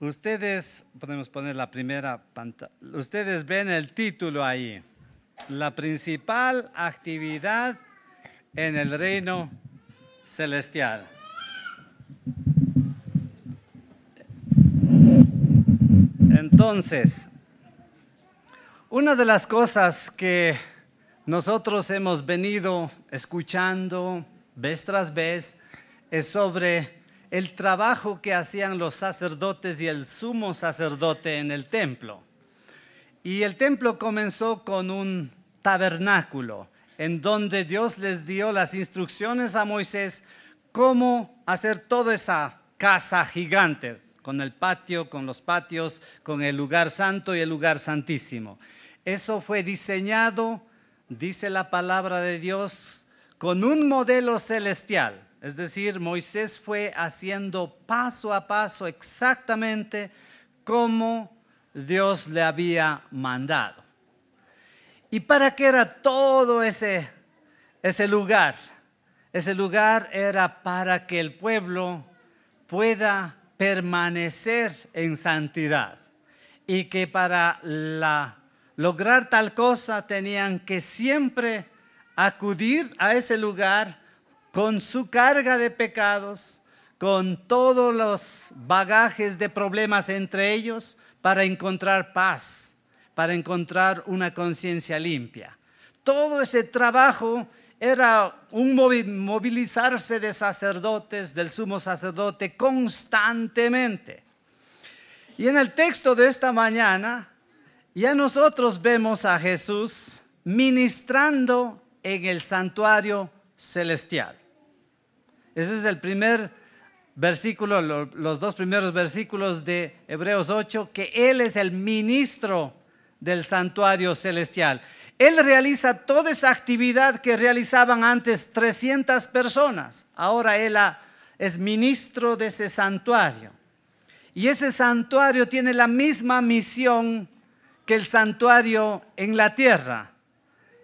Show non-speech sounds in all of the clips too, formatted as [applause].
Ustedes, podemos poner la primera pantalla, ustedes ven el título ahí, la principal actividad en el reino celestial. Entonces, una de las cosas que nosotros hemos venido escuchando vez tras vez es sobre el trabajo que hacían los sacerdotes y el sumo sacerdote en el templo. Y el templo comenzó con un tabernáculo en donde Dios les dio las instrucciones a Moisés cómo hacer toda esa casa gigante, con el patio, con los patios, con el lugar santo y el lugar santísimo. Eso fue diseñado, dice la palabra de Dios, con un modelo celestial. Es decir, Moisés fue haciendo paso a paso exactamente como Dios le había mandado. ¿Y para qué era todo ese, ese lugar? Ese lugar era para que el pueblo pueda permanecer en santidad y que para lograr tal cosa tenían que siempre acudir a ese lugar con su carga de pecados, con todos los bagajes de problemas entre ellos, para encontrar paz, para encontrar una conciencia limpia. Todo ese trabajo era un movilizarse de sacerdotes, del sumo sacerdote, constantemente. Y en el texto de esta mañana, ya nosotros vemos a Jesús ministrando en el santuario celestial. Ese es el primer versículo, los dos primeros versículos de Hebreos 8, que Él es el ministro del santuario celestial. Él realiza toda esa actividad que realizaban antes 300 personas. Ahora Él es ministro de ese santuario. Y ese santuario tiene la misma misión que el santuario en la tierra.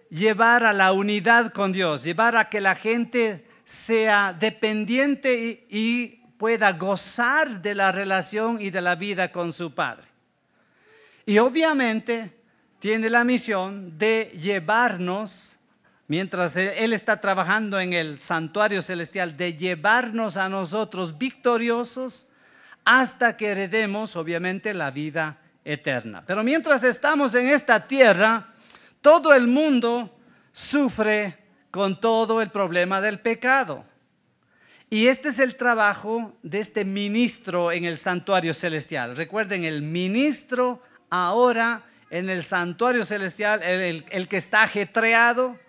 Llevar a la unidad con Dios, llevar a que la gente sea dependiente y, pueda gozar de la relación y de la vida con su Padre. Y obviamente tiene la misión de llevarnos, mientras Él está trabajando en el santuario celestial, de llevarnos a nosotros victoriosos hasta que heredemos, obviamente, la vida eterna. Pero mientras estamos en esta tierra, todo el mundo sufre con todo el problema del pecado. Y este es el trabajo de este ministro en el santuario celestial. Recuerden, el ministro ahora en el santuario celestial, el, que está ajetreado,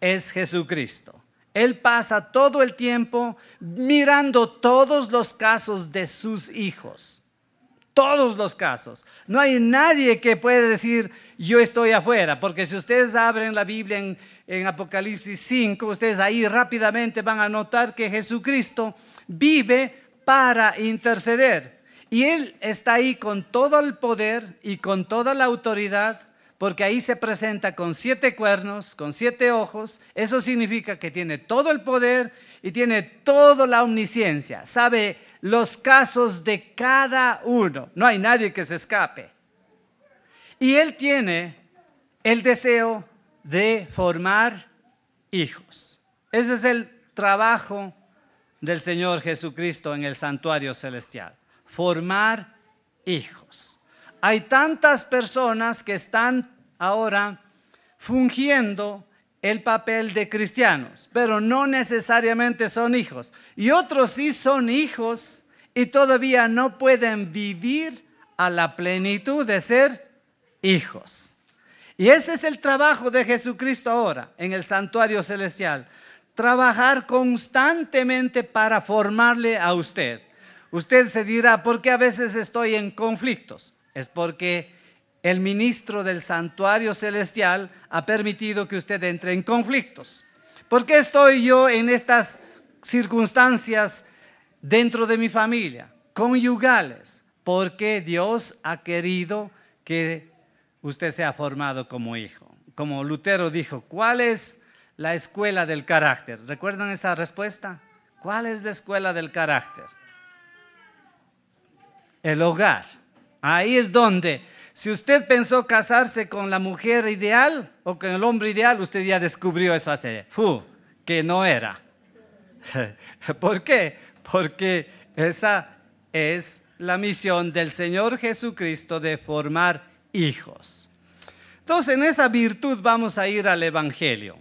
es Jesucristo. Él pasa todo el tiempo mirando todos los casos de sus hijos. Todos los casos. No hay nadie que puede decir, yo estoy afuera, porque si ustedes abren la Biblia en, Apocalipsis 5, ustedes ahí rápidamente van a notar que Jesucristo vive para interceder. Y Él está ahí con todo el poder y con toda la autoridad, porque ahí se presenta con siete cuernos, con siete ojos. Eso significa que tiene todo el poder y tiene toda la omnisciencia. Sabe los casos de cada uno. No hay nadie que se escape. Y Él tiene el deseo de formar hijos. Ese es el trabajo del Señor Jesucristo en el santuario celestial. Formar hijos. Hay tantas personas que están ahora fungiendo el papel de cristianos, pero no necesariamente son hijos. Y otros sí son hijos y todavía no pueden vivir a la plenitud de ser hijos. Y ese es el trabajo de Jesucristo ahora en el santuario celestial. Trabajar constantemente para formarle a usted. Usted se dirá, ¿por qué a veces estoy en conflictos? Es porque el ministro del santuario celestial ha permitido que usted entre en conflictos. ¿Por qué estoy yo en estas circunstancias dentro de mi familia, conyugales? Porque Dios ha querido que usted sea formado como hijo. Como Lutero dijo, ¿cuál es la escuela del carácter? ¿Recuerdan esa respuesta? ¿Cuál es la escuela del carácter? el hogar. Ahí es donde, si usted pensó casarse con la mujer ideal o con el hombre ideal, usted ya descubrió eso hace, que no era. [laughs] ¿Por qué? Porque esa es la misión del Señor Jesucristo de formar hijos. Entonces, en esa virtud vamos a ir al Evangelio.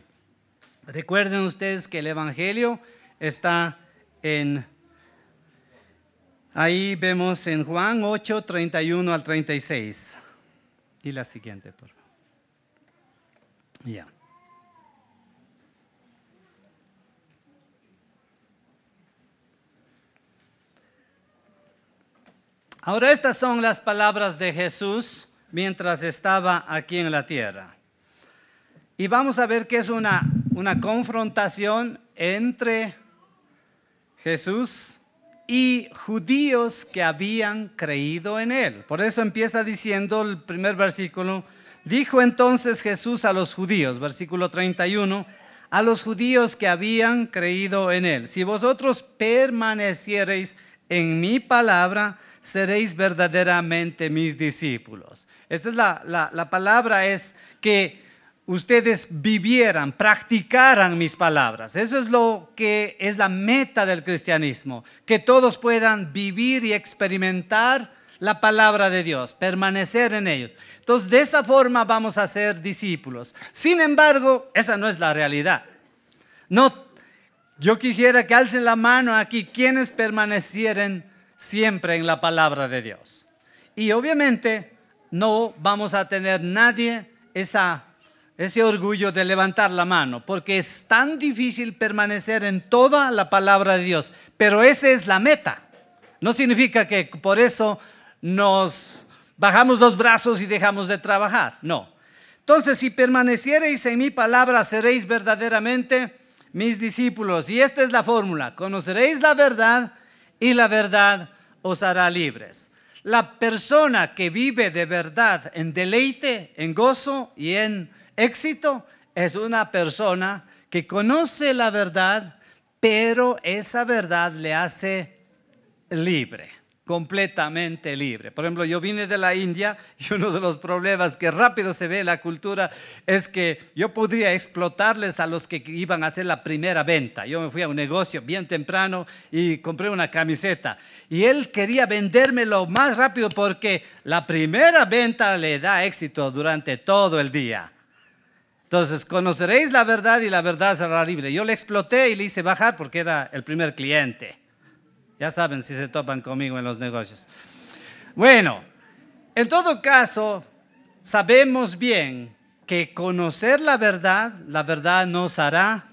Recuerden ustedes que el Evangelio está en... Ahí vemos en Juan 8, 31 al 36. Y la siguiente, por favor. Ya. Ahora estas son las palabras de Jesús mientras estaba aquí en la tierra. Y vamos a ver que es una, una confrontación entre Jesús y judíos que habían creído en él. Por eso empieza diciendo el primer versículo, dijo entonces Jesús a los judíos, versículo 31, a los judíos que habían creído en él, si vosotros permaneciereis en mi palabra, seréis verdaderamente mis discípulos. Esta es la, la, palabra, es que ustedes vivieran, practicaran mis palabras. Eso es lo que es la meta del cristianismo, que todos puedan vivir y experimentar la palabra de Dios, permanecer en ellos. Entonces, de esa forma vamos a ser discípulos. Sin embargo, esa no es la realidad. No, yo quisiera que alcen la mano aquí quienes permanecieran siempre en la palabra de Dios. Y obviamente no vamos a tener nadie esa, ese orgullo de levantar la mano, porque es tan difícil permanecer en toda la palabra de Dios. Pero esa es la meta. No significa que por eso nos bajamos los brazos y dejamos de trabajar. No. Entonces, si permaneciereis en mi palabra, seréis verdaderamente mis discípulos. Y esta es la fórmula. Conoceréis la verdad y la verdad os hará libres. La persona que vive de verdad en deleite, en gozo y en éxito es una persona que conoce la verdad, pero esa verdad le hace libre completamente libre. Por ejemplo, yo vine de la India y uno de los problemas que rápido se ve en la cultura es que yo podría explotarles a los que iban a hacer la primera venta. Yo me fui a un negocio bien temprano y compré una camiseta y él quería vendérmelo más rápido porque la primera venta le da éxito durante todo el día. Entonces, conoceréis la verdad y la verdad será libre. Yo le exploté y le hice bajar porque era el primer cliente. Ya saben si se topan conmigo en los negocios. Bueno, en todo caso, sabemos bien que conocer la verdad, la verdad nos hará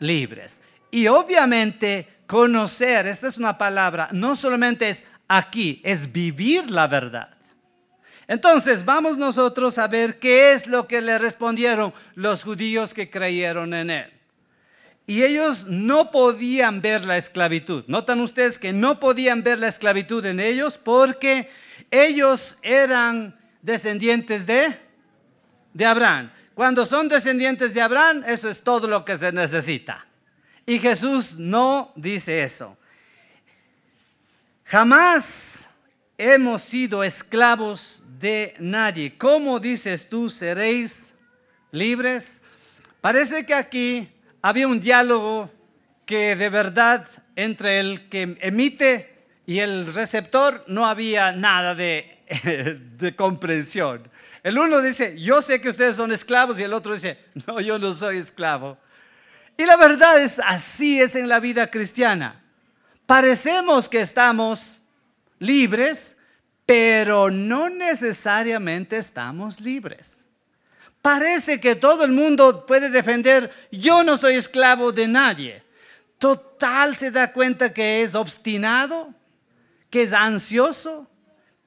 libres. Y obviamente conocer, esta es una palabra, no solamente es aquí, es vivir la verdad. Entonces vamos nosotros a ver qué es lo que le respondieron los judíos que creyeron en él. Y ellos no podían ver la esclavitud. Notan ustedes que no podían ver la esclavitud en ellos porque ellos eran descendientes de, de Abraham. Cuando son descendientes de Abraham, eso es todo lo que se necesita. Y Jesús no dice eso. Jamás hemos sido esclavos de nadie. ¿Cómo dices tú seréis libres? Parece que aquí había un diálogo que de verdad entre el que emite y el receptor no había nada [laughs] de, comprensión. El uno dice, yo sé que ustedes son esclavos y el otro dice, no, yo no soy esclavo. Y la verdad es, así es en la vida cristiana. Parecemos que estamos libres, pero no necesariamente estamos libres. Parece que todo el mundo puede defender, yo no soy esclavo de nadie. Total se da cuenta que es obstinado, que es ansioso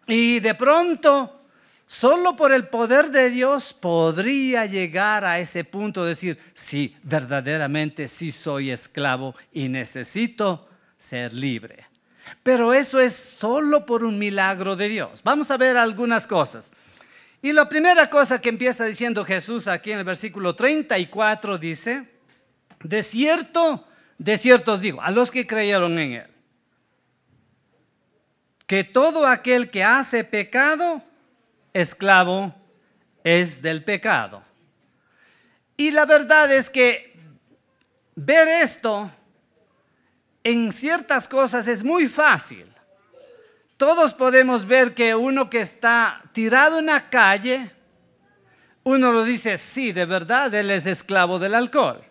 y de pronto, solo por el poder de Dios podría llegar a ese punto de decir, sí, verdaderamente sí soy esclavo y necesito ser libre. Pero eso es solo por un milagro de Dios. Vamos a ver algunas cosas. Y la primera cosa que empieza diciendo Jesús aquí en el versículo 34 dice, de cierto, de cierto os digo, a los que creyeron en Él. que todo aquel que hace pecado, esclavo es del pecado. Y la verdad es que ver esto en ciertas cosas es muy fácil. Todos podemos ver que uno que está tirado en la calle, uno lo dice, sí, de verdad, él es esclavo del alcohol.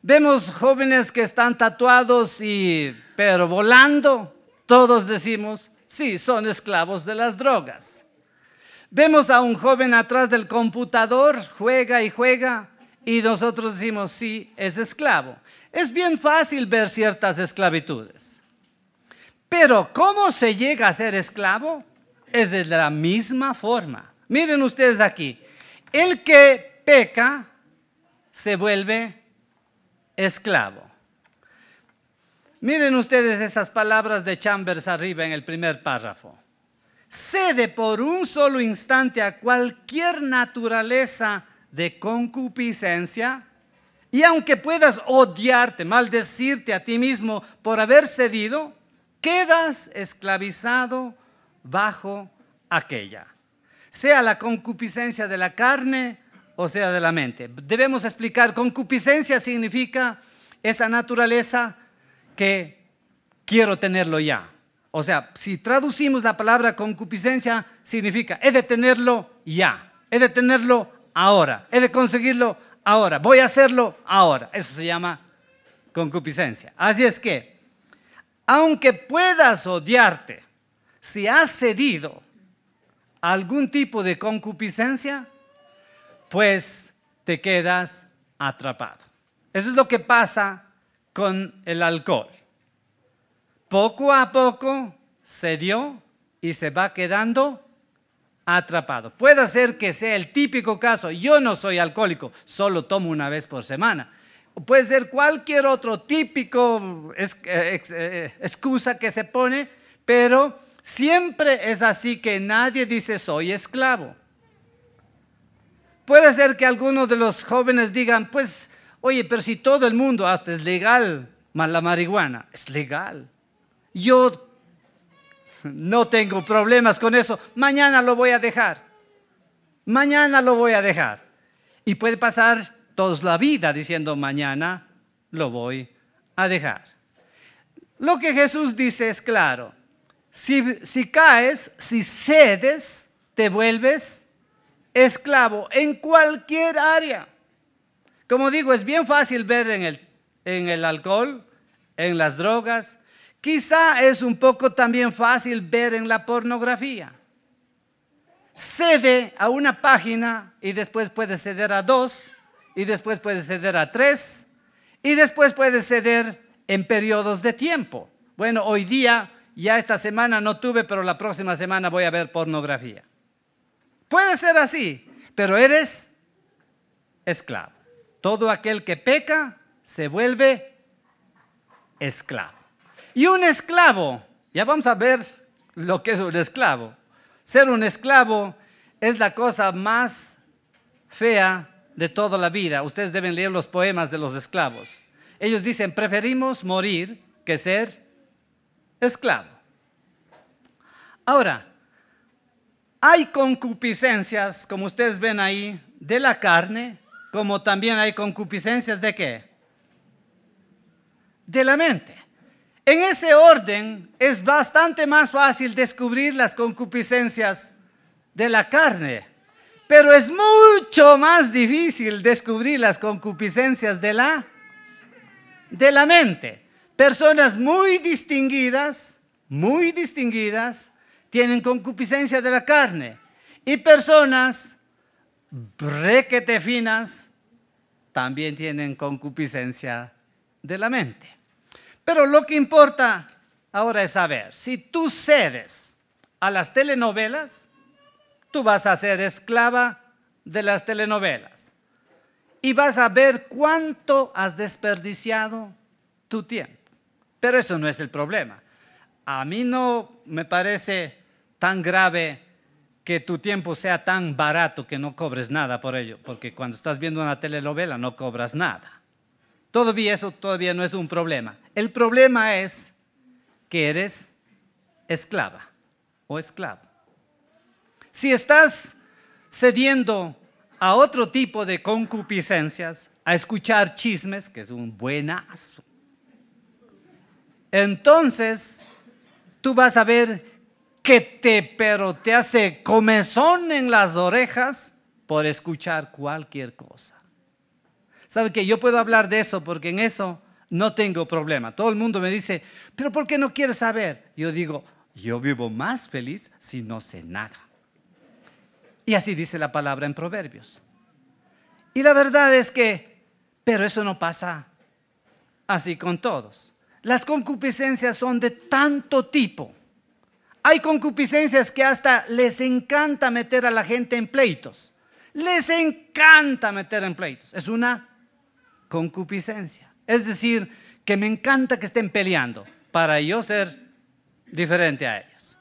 Vemos jóvenes que están tatuados y pero volando, todos decimos, sí, son esclavos de las drogas. Vemos a un joven atrás del computador, juega y juega, y nosotros decimos, sí, es esclavo. Es bien fácil ver ciertas esclavitudes. Pero ¿cómo se llega a ser esclavo? Es de la misma forma. Miren ustedes aquí, el que peca se vuelve esclavo. Miren ustedes esas palabras de Chambers arriba en el primer párrafo. Cede por un solo instante a cualquier naturaleza de concupiscencia y aunque puedas odiarte, maldecirte a ti mismo por haber cedido, quedas esclavizado bajo aquella. Sea la concupiscencia de la carne o sea de la mente. Debemos explicar, concupiscencia significa esa naturaleza que quiero tenerlo ya. O sea, si traducimos la palabra concupiscencia, significa, he de tenerlo ya, he de tenerlo ahora, he de conseguirlo ahora, voy a hacerlo ahora. Eso se llama concupiscencia. Así es que, aunque puedas odiarte, si has cedido algún tipo de concupiscencia, pues te quedas atrapado. Eso es lo que pasa con el alcohol. Poco a poco se dio y se va quedando atrapado. Puede ser que sea el típico caso, yo no soy alcohólico, solo tomo una vez por semana. Puede ser cualquier otro típico eh, eh, excusa que se pone, pero siempre es así que nadie dice soy esclavo. Puede ser que algunos de los jóvenes digan, pues, oye, pero si todo el mundo hasta es legal la marihuana, es legal. Yo no tengo problemas con eso. Mañana lo voy a dejar. Mañana lo voy a dejar. Y puede pasar toda la vida diciendo mañana lo voy a dejar. Lo que Jesús dice es claro. Si, si caes, si cedes, te vuelves esclavo en cualquier área. Como digo, es bien fácil ver en el, en el alcohol, en las drogas, Quizá es un poco también fácil ver en la pornografía. Cede a una página y después puede ceder a dos y después puede ceder a tres y después puede ceder en periodos de tiempo. Bueno, hoy día, ya esta semana no tuve, pero la próxima semana voy a ver pornografía. Puede ser así, pero eres esclavo. Todo aquel que peca se vuelve esclavo. Y un esclavo, ya vamos a ver lo que es un esclavo. Ser un esclavo es la cosa más fea de toda la vida. Ustedes deben leer los poemas de los esclavos. Ellos dicen, preferimos morir que ser esclavo. Ahora, hay concupiscencias, como ustedes ven ahí, de la carne, como también hay concupiscencias de qué? De la mente. En ese orden es bastante más fácil descubrir las concupiscencias de la carne, pero es mucho más difícil descubrir las concupiscencias de la de la mente. Personas muy distinguidas, muy distinguidas, tienen concupiscencia de la carne y personas requete finas también tienen concupiscencia de la mente. Pero lo que importa ahora es saber, si tú cedes a las telenovelas, tú vas a ser esclava de las telenovelas. Y vas a ver cuánto has desperdiciado tu tiempo. Pero eso no es el problema. A mí no me parece tan grave que tu tiempo sea tan barato que no cobres nada por ello, porque cuando estás viendo una telenovela no cobras nada. Todavía eso todavía no es un problema. El problema es que eres esclava o esclavo. Si estás cediendo a otro tipo de concupiscencias, a escuchar chismes, que es un buenazo, entonces tú vas a ver que te, pero te hace comezón en las orejas por escuchar cualquier cosa. ¿Sabe que yo puedo hablar de eso porque en eso no tengo problema? Todo el mundo me dice, pero ¿por qué no quieres saber? Yo digo, yo vivo más feliz si no sé nada. Y así dice la palabra en Proverbios. Y la verdad es que, pero eso no pasa así con todos. Las concupiscencias son de tanto tipo. Hay concupiscencias que hasta les encanta meter a la gente en pleitos. Les encanta meter en pleitos. Es una concupiscencia. Es decir, que me encanta que estén peleando para yo ser diferente a ellos.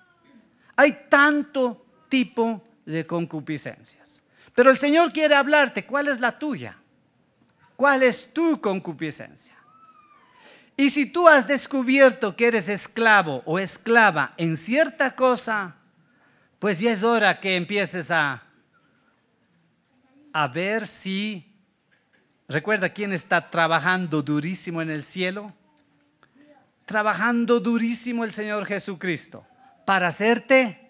Hay tanto tipo de concupiscencias. Pero el Señor quiere hablarte, ¿cuál es la tuya? ¿Cuál es tu concupiscencia? Y si tú has descubierto que eres esclavo o esclava en cierta cosa, pues ya es hora que empieces a, a ver si, recuerda quién está trabajando durísimo en el cielo, trabajando durísimo el Señor Jesucristo para hacerte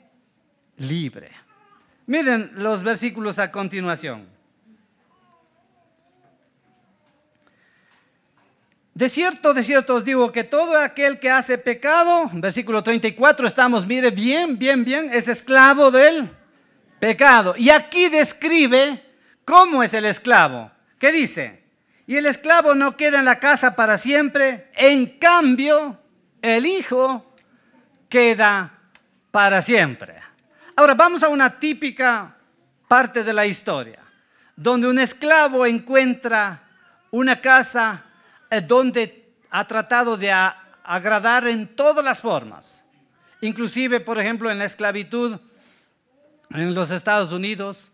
libre. Miren los versículos a continuación. De cierto, de cierto os digo que todo aquel que hace pecado, versículo 34, estamos, mire, bien, bien, bien, es esclavo del pecado. Y aquí describe cómo es el esclavo. ¿Qué dice? Y el esclavo no queda en la casa para siempre, en cambio, el hijo queda para siempre. Ahora vamos a una típica parte de la historia, donde un esclavo encuentra una casa eh, donde ha tratado de agradar en todas las formas. Inclusive, por ejemplo, en la esclavitud en los Estados Unidos,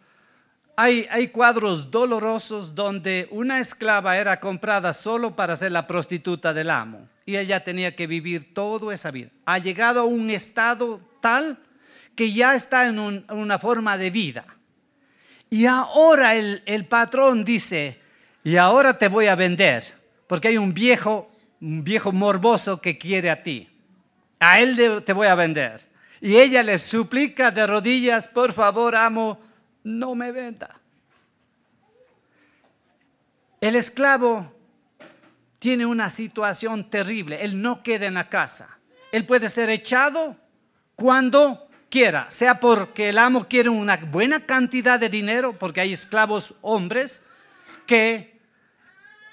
hay, hay, cuadros dolorosos donde una esclava era comprada solo para ser la prostituta del amo y ella tenía que vivir toda esa vida. Ha llegado a un estado tal que ya está en una forma de vida. Y ahora el, el, patrón dice, y ahora te voy a vender, porque hay un viejo, un viejo morboso que quiere a ti. A él te voy a vender. Y ella le suplica de rodillas, por favor, amo, no me venda. El esclavo tiene una situación terrible. Él no queda en la casa. Él puede ser echado cuando sea porque el amo quiere una buena cantidad de dinero, porque hay esclavos hombres que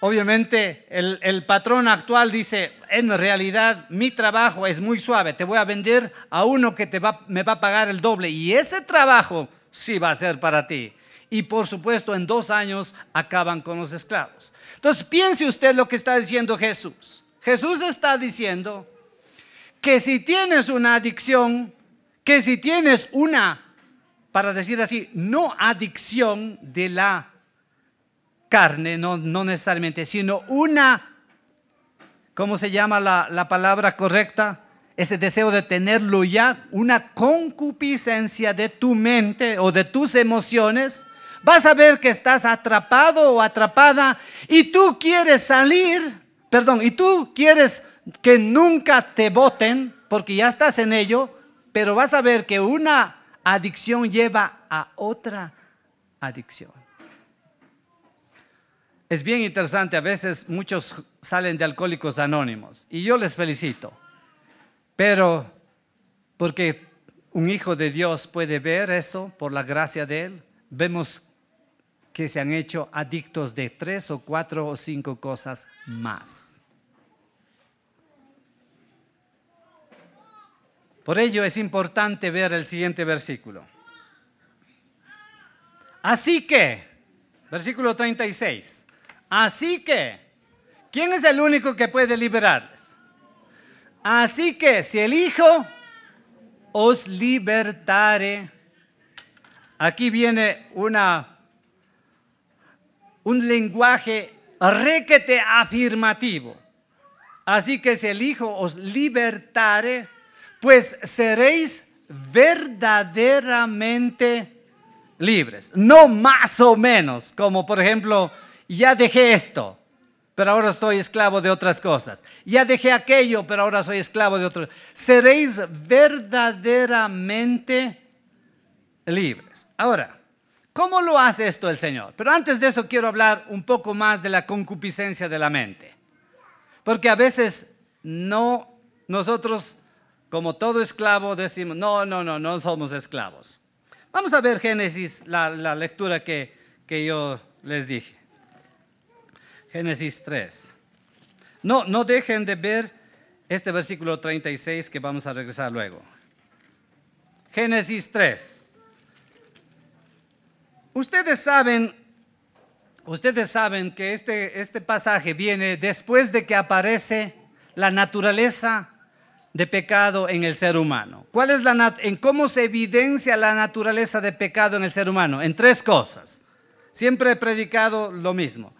obviamente el, patrón actual dice, en realidad mi trabajo es muy suave, te voy a vender a uno que te va, me va a pagar el doble y ese trabajo sí va a ser para ti. Y por supuesto en dos años acaban con los esclavos. Entonces piense usted lo que está diciendo Jesús. Jesús está diciendo que si tienes una adicción, que si tienes una, para decir así, no adicción de la carne, no, no necesariamente, sino una, ¿cómo se llama la, la palabra correcta? Ese deseo de tenerlo ya, una concupiscencia de tu mente o de tus emociones, vas a ver que estás atrapado o atrapada y tú quieres salir, perdón, y tú quieres que nunca te voten porque ya estás en ello, pero vas a ver que una adicción lleva a otra adicción. Es bien interesante, a veces muchos salen de alcohólicos anónimos y yo les felicito, pero porque un hijo de Dios puede ver eso por la gracia de Él, vemos que se han hecho adictos de tres o cuatro o cinco cosas más. Por ello es importante ver el siguiente versículo. Así que, versículo 36, así que, ¿quién es el único que puede liberarles? Así que si el Hijo os libertare, aquí viene una, un lenguaje requete afirmativo. Así que si el Hijo os libertare, pues seréis verdaderamente libres. No más o menos, como por ejemplo, ya dejé esto, pero ahora soy esclavo de otras cosas. Ya dejé aquello, pero ahora soy esclavo de otro. Seréis verdaderamente libres. Ahora, ¿cómo lo hace esto el Señor? Pero antes de eso quiero hablar un poco más de la concupiscencia de la mente. Porque a veces no, nosotros como todo esclavo decimos, no, no, no, no somos esclavos. Vamos a ver Génesis, la, lectura que, que yo les dije. Génesis 3. No, no dejen de ver este versículo 36 que vamos a regresar luego. Génesis 3. Ustedes saben, ustedes saben que este, este pasaje viene después de que aparece la naturaleza de pecado en el ser humano. ¿Cuál es la en cómo se evidencia la naturaleza de pecado en el ser humano? En tres cosas. Siempre he predicado lo mismo.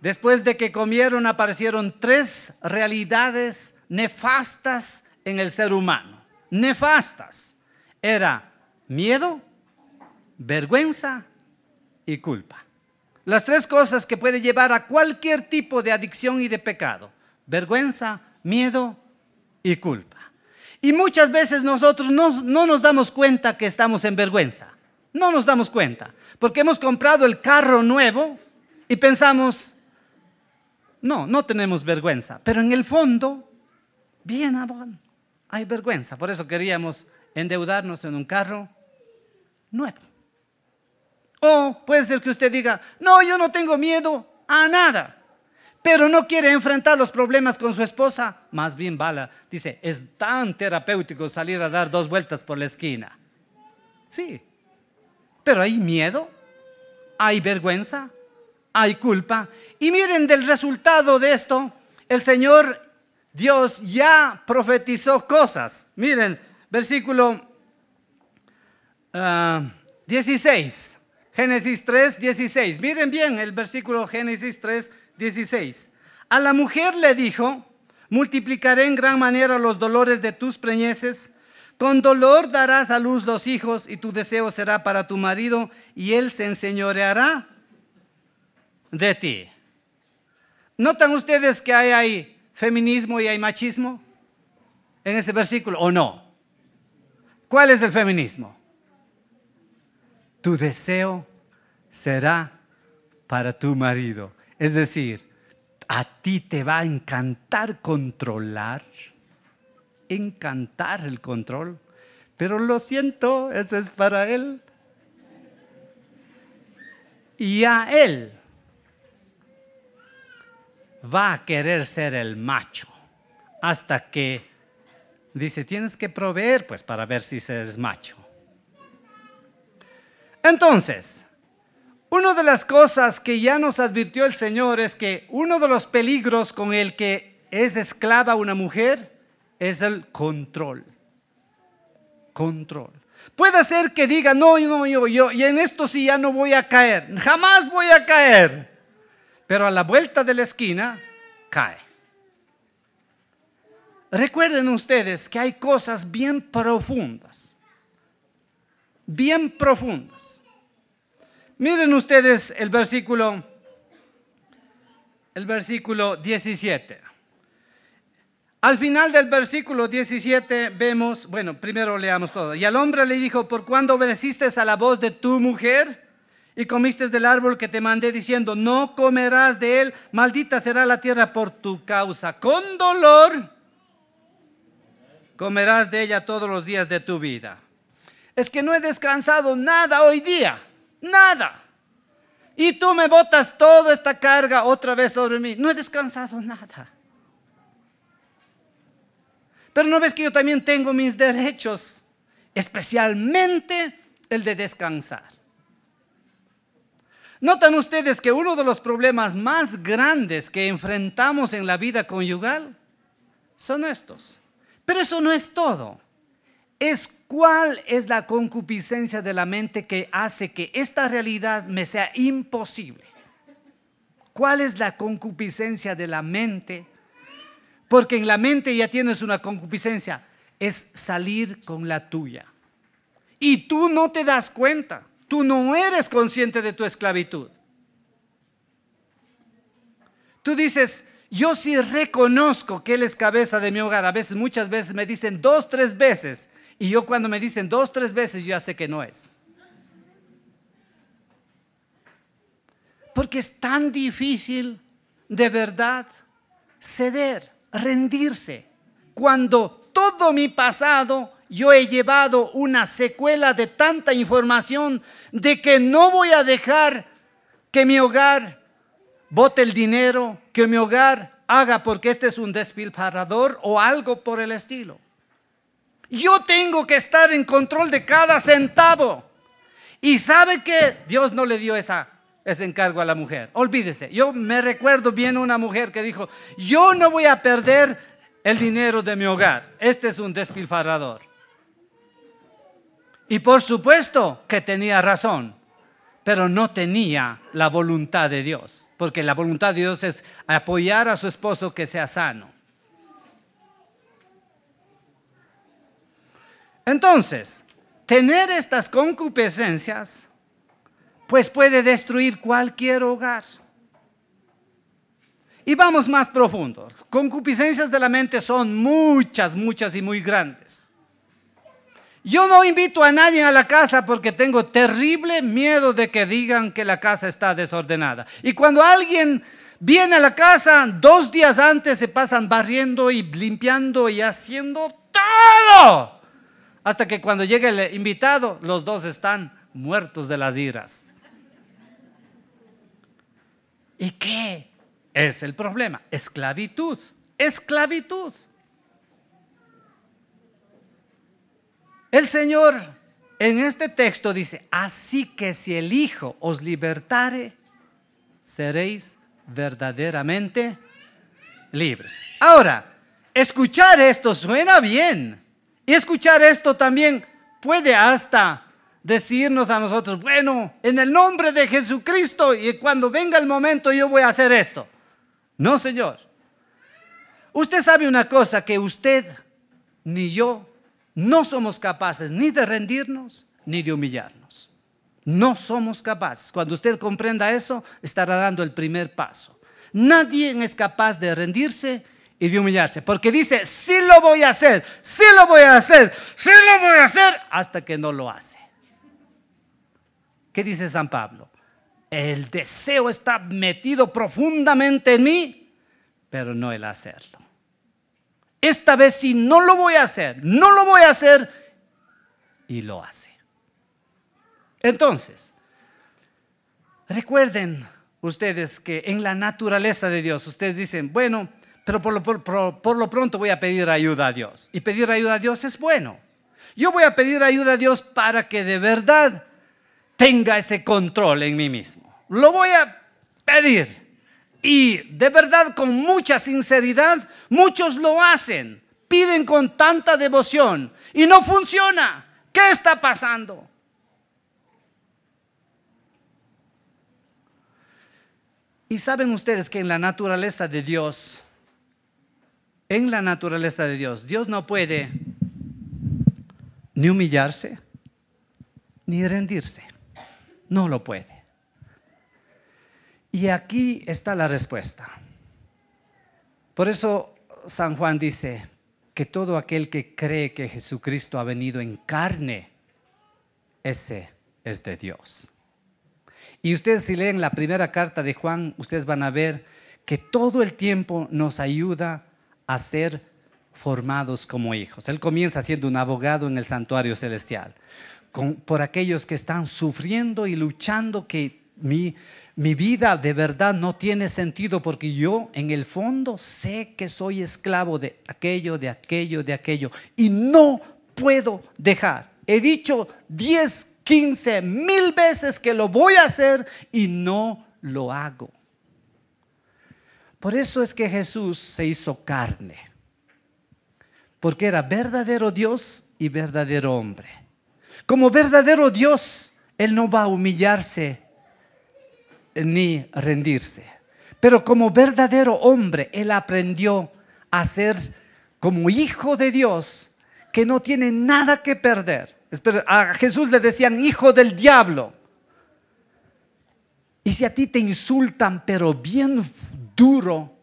Después de que comieron aparecieron tres realidades nefastas en el ser humano. Nefastas. Era miedo, vergüenza y culpa. Las tres cosas que puede llevar a cualquier tipo de adicción y de pecado. Vergüenza, miedo y culpa. Y muchas veces nosotros no, no nos damos cuenta que estamos en vergüenza. No nos damos cuenta. Porque hemos comprado el carro nuevo y pensamos, no, no tenemos vergüenza, pero en el fondo, bien, hay vergüenza. Por eso queríamos endeudarnos en un carro nuevo. O puede ser que usted diga, no, yo no tengo miedo a nada, pero no quiere enfrentar los problemas con su esposa. Más bien bala, dice, es tan terapéutico salir a dar dos vueltas por la esquina. Sí, pero hay miedo, hay vergüenza, hay culpa. Y miren del resultado de esto, el Señor Dios ya profetizó cosas. Miren, versículo 16, ah, Génesis 3, 16. Miren bien el versículo Génesis 3, 16. A la mujer le dijo, multiplicaré en gran manera los dolores de tus preñeces. Con dolor darás a luz dos hijos y tu deseo será para tu marido y él se enseñoreará de ti. ¿Notan ustedes que hay, hay feminismo y hay machismo en ese versículo o no? ¿Cuál es el feminismo? Tu deseo será para tu marido. Es decir, a ti te va a encantar controlar, encantar el control, pero lo siento, eso es para él. Y a él va a querer ser el macho hasta que dice, tienes que proveer pues para ver si eres macho. Entonces, una de las cosas que ya nos advirtió el Señor es que uno de los peligros con el que es esclava una mujer es el control. Control. Puede ser que diga, no, no, yo, yo, y en esto sí ya no voy a caer, jamás voy a caer. Pero a la vuelta de la esquina cae. Recuerden ustedes que hay cosas bien profundas, bien profundas Miren ustedes el versículo, el versículo 17. Al final del versículo 17 vemos, bueno, primero leamos todo. Y al hombre le dijo, ¿por cuándo obedeciste a la voz de tu mujer? Y comiste del árbol que te mandé diciendo, no comerás de él, maldita será la tierra por tu causa. Con dolor comerás de ella todos los días de tu vida. Es que no he descansado nada hoy día. Nada. Y tú me botas toda esta carga otra vez sobre mí. No he descansado nada. Pero no ves que yo también tengo mis derechos, especialmente el de descansar. Notan ustedes que uno de los problemas más grandes que enfrentamos en la vida conyugal son estos. Pero eso no es todo. Es ¿Cuál es la concupiscencia de la mente que hace que esta realidad me sea imposible? ¿Cuál es la concupiscencia de la mente? Porque en la mente ya tienes una concupiscencia. es salir con la tuya. Y tú no te das cuenta, tú no eres consciente de tu esclavitud. Tú dices, yo sí reconozco que Él es cabeza de mi hogar. A veces, muchas veces me dicen dos, tres veces. Y yo cuando me dicen dos, tres veces, yo ya sé que no es. Porque es tan difícil de verdad ceder, rendirse, cuando todo mi pasado yo he llevado una secuela de tanta información de que no voy a dejar que mi hogar bote el dinero, que mi hogar haga porque este es un despilfarrador o algo por el estilo. Yo tengo que estar en control de cada centavo. Y sabe que Dios no le dio ese encargo a la mujer. Olvídese. Yo me recuerdo bien una mujer que dijo, yo no voy a perder el dinero de mi hogar. Este es un despilfarrador. Y por supuesto que tenía razón, pero no tenía la voluntad de Dios, porque la voluntad de Dios es apoyar a su esposo que sea sano. Entonces, tener estas concupiscencias, pues puede destruir cualquier hogar. Y vamos más profundo. Concupiscencias de la mente son muchas, muchas y muy grandes. Yo no invito a nadie a la casa porque tengo terrible miedo de que digan que la casa está desordenada. Y cuando alguien viene a la casa, dos días antes se pasan barriendo y limpiando y haciendo todo. Hasta que cuando llega el invitado, los dos están muertos de las iras. ¿Y qué es el problema? Esclavitud. Esclavitud. El Señor en este texto dice, así que si el Hijo os libertare, seréis verdaderamente libres. Ahora, escuchar esto suena bien. Y escuchar esto también puede hasta decirnos a nosotros, bueno, en el nombre de Jesucristo y cuando venga el momento yo voy a hacer esto. No, Señor. Usted sabe una cosa, que usted ni yo no somos capaces ni de rendirnos ni de humillarnos. No somos capaces. Cuando usted comprenda eso, estará dando el primer paso. Nadie es capaz de rendirse y de humillarse, porque dice, sí lo voy a hacer, sí lo voy a hacer, sí lo voy a hacer, hasta que no lo hace. ¿Qué dice San Pablo? El deseo está metido profundamente en mí, pero no el hacerlo. Esta vez sí no lo voy a hacer, no lo voy a hacer y lo hace. Entonces, recuerden ustedes que en la naturaleza de Dios, ustedes dicen, bueno, pero por lo, por lo, pronto voy a pedir ayuda a Dios. Y pedir ayuda a Dios es bueno. Yo voy a pedir ayuda a Dios para que de verdad tenga ese control en mí mismo. Lo voy a pedir. Y de verdad, con mucha sinceridad, muchos lo hacen, piden con tanta devoción y no funciona. ¿Qué está pasando? Y saben ustedes que en la naturaleza de Dios, en la naturaleza de Dios, Dios no puede ni humillarse, ni rendirse. No lo puede. Y aquí está la respuesta. Por eso San Juan dice que todo aquel que cree que Jesucristo ha venido en carne, ese es de Dios. Y ustedes si leen la primera carta de Juan, ustedes van a ver que todo el tiempo nos ayuda a ser formados como hijos. Él comienza siendo un abogado en el santuario celestial, por aquellos que están sufriendo y luchando que mi, mi vida de verdad no tiene sentido porque yo en el fondo sé que soy esclavo de aquello, de aquello, de aquello. Y no puedo dejar. He dicho 10, 15 mil veces que lo voy a hacer y no lo hago. Por eso es que Jesús se hizo carne. Porque era verdadero Dios y verdadero hombre. Como verdadero Dios, Él no va a humillarse ni rendirse. Pero como verdadero hombre, él aprendió a ser como hijo de Dios, que no tiene nada que perder. A Jesús le decían hijo del diablo. Y si a ti te insultan, pero bien duro,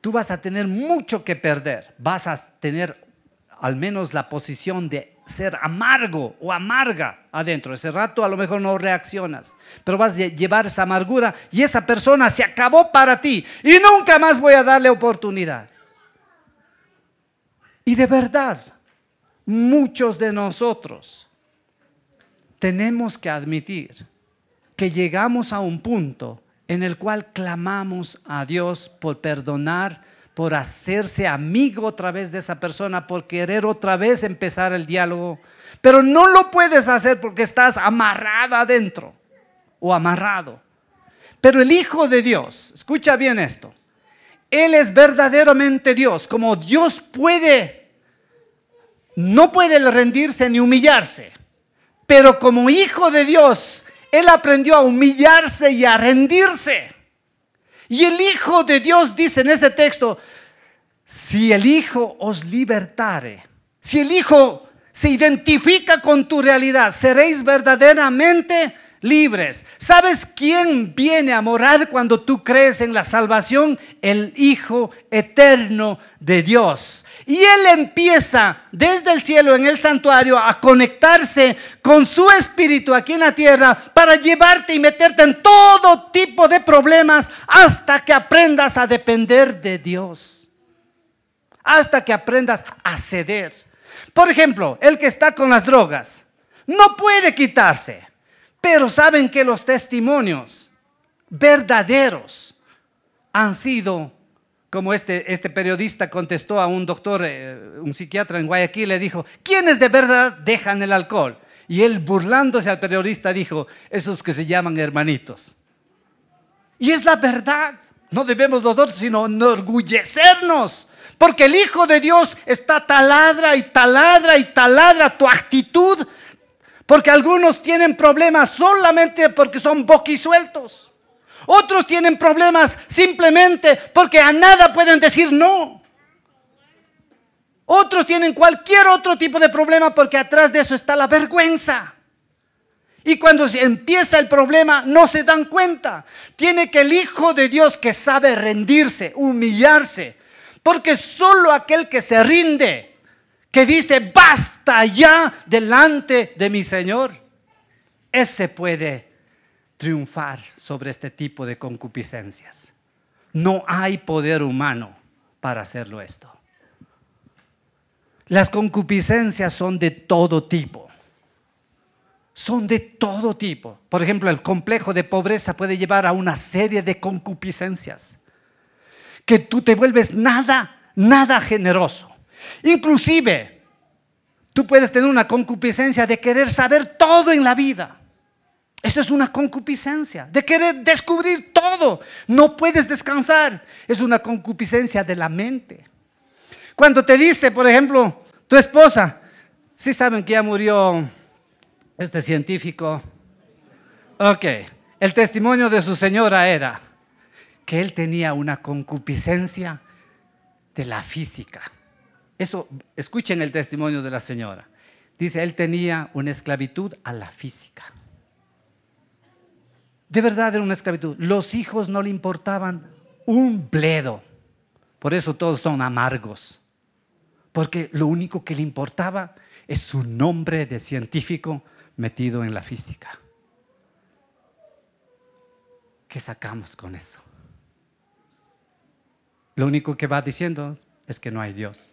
tú vas a tener mucho que perder. Vas a tener al menos la posición de ser amargo o amarga adentro. Ese rato a lo mejor no reaccionas, pero vas a llevar esa amargura y esa persona se acabó para ti y nunca más voy a darle oportunidad. Y de verdad, muchos de nosotros tenemos que admitir que llegamos a un punto en el cual clamamos a Dios por perdonar por hacerse amigo otra vez de esa persona, por querer otra vez empezar el diálogo. Pero no lo puedes hacer porque estás amarrado adentro o amarrado. Pero el Hijo de Dios, escucha bien esto, Él es verdaderamente Dios, como Dios puede, no puede rendirse ni humillarse, pero como Hijo de Dios, Él aprendió a humillarse y a rendirse. Y el Hijo de Dios dice en ese texto, si el Hijo os libertare, si el Hijo se identifica con tu realidad, seréis verdaderamente libres. ¿Sabes quién viene a morar cuando tú crees en la salvación? El Hijo eterno de Dios. Y Él empieza desde el cielo en el santuario a conectarse con su espíritu aquí en la tierra para llevarte y meterte en todo tipo de problemas hasta que aprendas a depender de Dios hasta que aprendas a ceder. Por ejemplo, el que está con las drogas no puede quitarse, pero saben que los testimonios verdaderos han sido, como este, este periodista contestó a un doctor, eh, un psiquiatra en Guayaquil, le dijo, ¿quiénes de verdad dejan el alcohol? Y él burlándose al periodista dijo, esos que se llaman hermanitos. Y es la verdad. No debemos nosotros sino enorgullecernos porque el Hijo de Dios está taladra y taladra y taladra tu actitud. Porque algunos tienen problemas solamente porque son boquisueltos. Otros tienen problemas simplemente porque a nada pueden decir no. Otros tienen cualquier otro tipo de problema porque atrás de eso está la vergüenza. Y cuando se empieza el problema no se dan cuenta. Tiene que el Hijo de Dios que sabe rendirse, humillarse, porque solo aquel que se rinde, que dice, basta ya delante de mi Señor, ese puede triunfar sobre este tipo de concupiscencias. No hay poder humano para hacerlo esto. Las concupiscencias son de todo tipo. Son de todo tipo. Por ejemplo, el complejo de pobreza puede llevar a una serie de concupiscencias que tú te vuelves nada, nada generoso. Inclusive, tú puedes tener una concupiscencia de querer saber todo en la vida. Eso es una concupiscencia, de querer descubrir todo. No puedes descansar. Es una concupiscencia de la mente. Cuando te dice, por ejemplo, tu esposa, si saben que ya murió este científico. Ok, el testimonio de su señora era, que él tenía una concupiscencia de la física. Eso, escuchen el testimonio de la señora. Dice, él tenía una esclavitud a la física. De verdad era una esclavitud. Los hijos no le importaban un bledo. Por eso todos son amargos. Porque lo único que le importaba es su nombre de científico metido en la física. ¿Qué sacamos con eso? Lo único que va diciendo es que no hay Dios.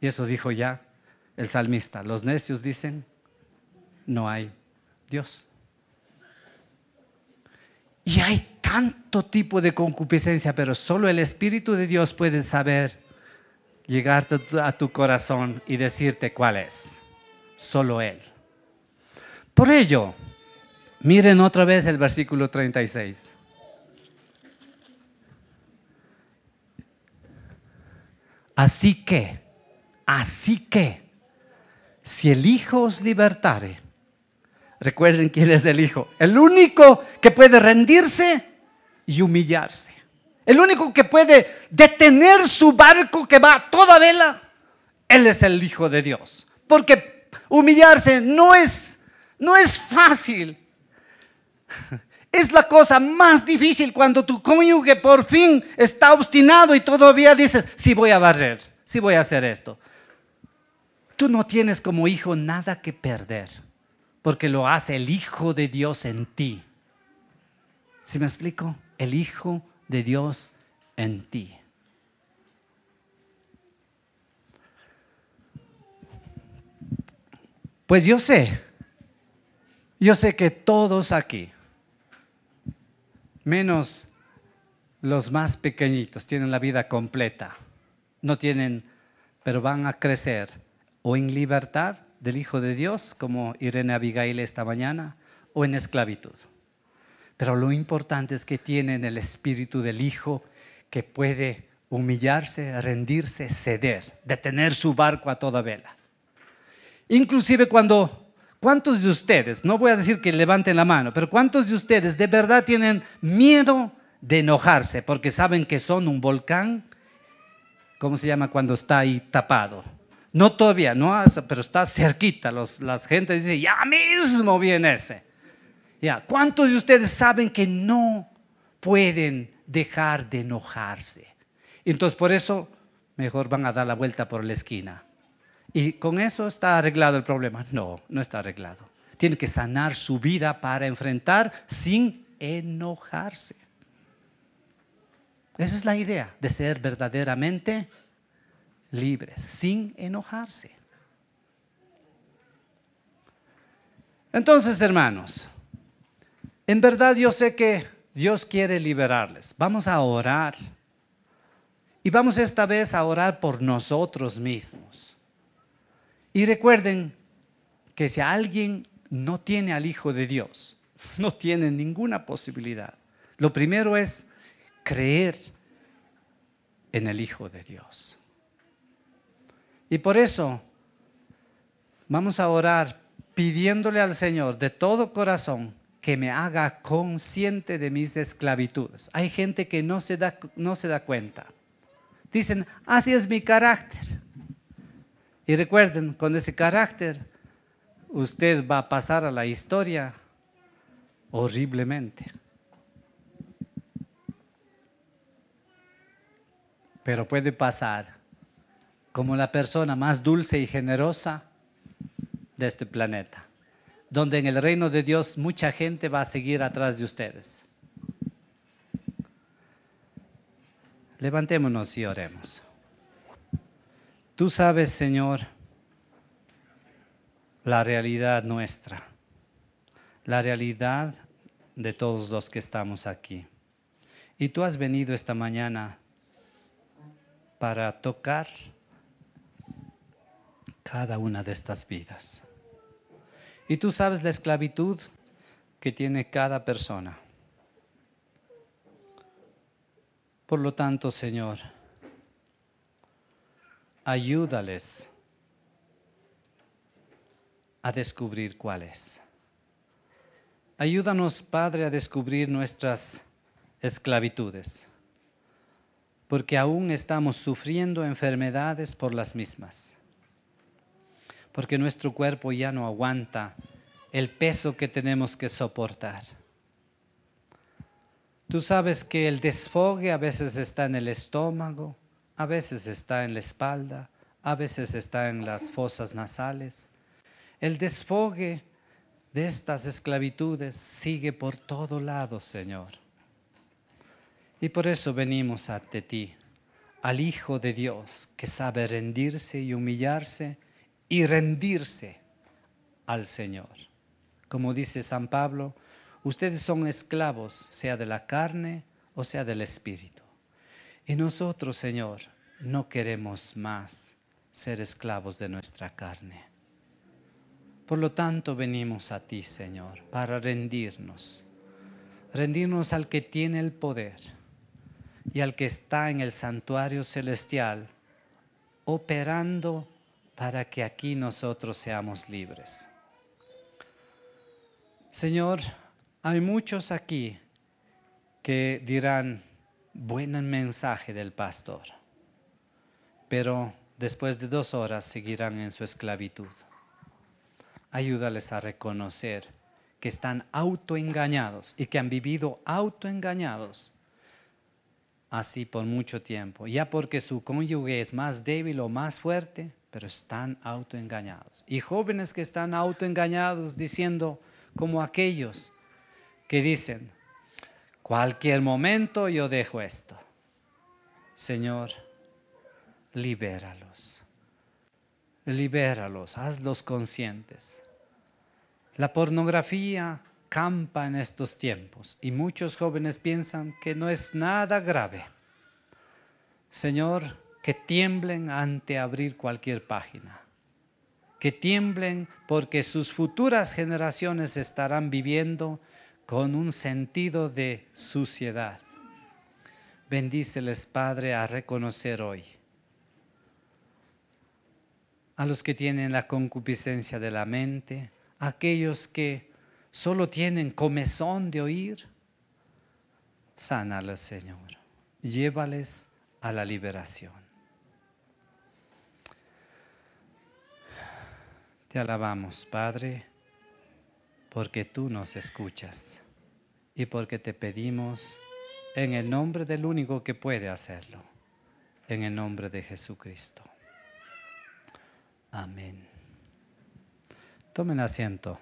Y eso dijo ya el salmista. Los necios dicen, no hay Dios. Y hay tanto tipo de concupiscencia, pero solo el Espíritu de Dios puede saber llegar a tu corazón y decirte cuál es. Solo Él. Por ello, miren otra vez el versículo 36. Así que, así que, si el Hijo os libertare, recuerden quién es el Hijo, el único que puede rendirse y humillarse, el único que puede detener su barco que va a toda vela, Él es el Hijo de Dios. Porque humillarse no es, no es fácil. Es la cosa más difícil cuando tu cónyuge por fin está obstinado y todavía dices, sí voy a barrer, sí voy a hacer esto. Tú no tienes como hijo nada que perder, porque lo hace el Hijo de Dios en ti. ¿Sí me explico? El Hijo de Dios en ti. Pues yo sé, yo sé que todos aquí, menos los más pequeñitos, tienen la vida completa. No tienen, pero van a crecer o en libertad del Hijo de Dios, como Irene Abigail esta mañana, o en esclavitud. Pero lo importante es que tienen el espíritu del Hijo que puede humillarse, rendirse, ceder, detener su barco a toda vela. Inclusive cuando, ¿cuántos de ustedes, no voy a decir que levanten la mano, pero cuántos de ustedes de verdad tienen miedo de enojarse porque saben que son un volcán? ¿Cómo se llama cuando está ahí tapado? No todavía, no, pero está cerquita. Los, la gente dice, ya mismo viene ese. Ya, ¿cuántos de ustedes saben que no pueden dejar de enojarse? Entonces por eso mejor van a dar la vuelta por la esquina. ¿Y con eso está arreglado el problema? No, no está arreglado. Tiene que sanar su vida para enfrentar sin enojarse. Esa es la idea de ser verdaderamente libre, sin enojarse. Entonces, hermanos, en verdad yo sé que Dios quiere liberarles. Vamos a orar. Y vamos esta vez a orar por nosotros mismos. Y recuerden que si alguien no tiene al Hijo de Dios, [laughs] no tiene ninguna posibilidad. Lo primero es creer en el Hijo de Dios. Y por eso vamos a orar pidiéndole al Señor de todo corazón que me haga consciente de mis esclavitudes. Hay gente que no se da, no se da cuenta. Dicen, así es mi carácter. Y recuerden, con ese carácter, usted va a pasar a la historia horriblemente. Pero puede pasar como la persona más dulce y generosa de este planeta, donde en el reino de Dios mucha gente va a seguir atrás de ustedes. Levantémonos y oremos. Tú sabes, Señor, la realidad nuestra, la realidad de todos los que estamos aquí. Y tú has venido esta mañana para tocar cada una de estas vidas. Y tú sabes la esclavitud que tiene cada persona. Por lo tanto, Señor, ayúdales a descubrir cuál es. Ayúdanos, Padre, a descubrir nuestras esclavitudes, porque aún estamos sufriendo enfermedades por las mismas, porque nuestro cuerpo ya no aguanta el peso que tenemos que soportar. Tú sabes que el desfogue a veces está en el estómago, a veces está en la espalda, a veces está en las fosas nasales. El desfogue de estas esclavitudes sigue por todo lado, Señor. Y por eso venimos ante ti, al Hijo de Dios, que sabe rendirse y humillarse y rendirse al Señor. Como dice San Pablo, ustedes son esclavos, sea de la carne o sea del Espíritu. Y nosotros, Señor, no queremos más ser esclavos de nuestra carne. Por lo tanto, venimos a ti, Señor, para rendirnos. Rendirnos al que tiene el poder y al que está en el santuario celestial, operando para que aquí nosotros seamos libres. Señor, hay muchos aquí que dirán, buen mensaje del pastor, pero después de dos horas seguirán en su esclavitud. Ayúdales a reconocer que están autoengañados y que han vivido autoengañados así por mucho tiempo, ya porque su cónyuge es más débil o más fuerte, pero están autoengañados. Y jóvenes que están autoengañados diciendo como aquellos que dicen, cualquier momento yo dejo esto. Señor, libéralos. Libéralos, hazlos conscientes. La pornografía campa en estos tiempos y muchos jóvenes piensan que no es nada grave. Señor, que tiemblen ante abrir cualquier página, que tiemblen porque sus futuras generaciones estarán viviendo con un sentido de suciedad. Bendíceles, Padre, a reconocer hoy a los que tienen la concupiscencia de la mente, aquellos que solo tienen comezón de oír, sánales, Señor. Llévales a la liberación. Te alabamos, Padre, porque tú nos escuchas y porque te pedimos en el nombre del único que puede hacerlo, en el nombre de Jesucristo. Amén. Tomen asiento.